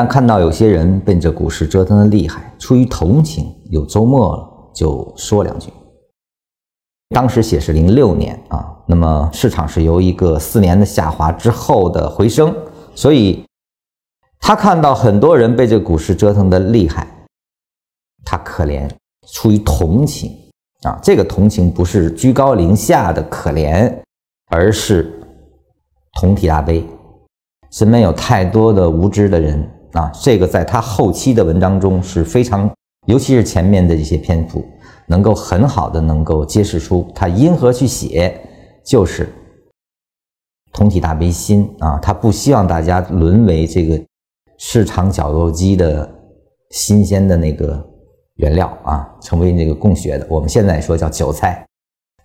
但看到有些人被这股市折腾的厉害，出于同情，有周末了就说两句。当时写是零六年啊，那么市场是由一个四年的下滑之后的回升，所以他看到很多人被这股市折腾的厉害，他可怜，出于同情啊，这个同情不是居高临下的可怜，而是同体大悲，身边有太多的无知的人。啊，这个在他后期的文章中是非常，尤其是前面的一些篇幅，能够很好的能够揭示出他因何去写，就是同体大悲心啊，他不希望大家沦为这个市场绞肉机的新鲜的那个原料啊，成为那个供血的，我们现在说叫韭菜，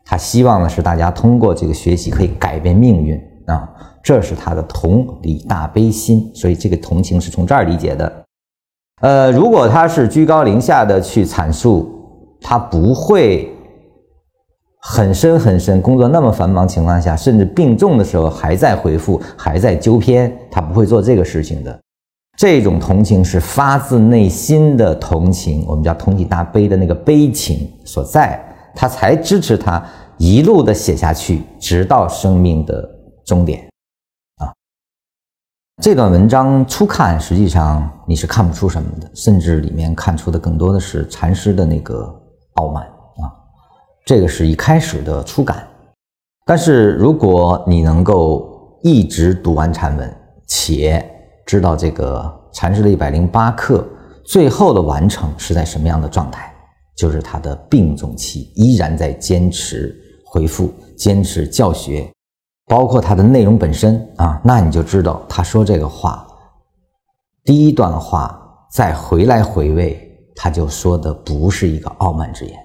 他希望的是大家通过这个学习可以改变命运啊。这是他的同理大悲心，所以这个同情是从这儿理解的。呃，如果他是居高临下的去阐述，他不会很深很深。工作那么繁忙情况下，甚至病重的时候还在回复，还在纠偏，他不会做这个事情的。这种同情是发自内心的同情，我们叫同体大悲的那个悲情所在，他才支持他一路的写下去，直到生命的终点。啊这段文章初看，实际上你是看不出什么的，甚至里面看出的更多的是禅师的那个傲慢啊。这个是一开始的初感。但是如果你能够一直读完禅文，且知道这个禅师的一百零八课最后的完成是在什么样的状态，就是他的病重期依然在坚持回复、坚持教学。包括它的内容本身啊，那你就知道他说这个话，第一段话再回来回味，他就说的不是一个傲慢之言。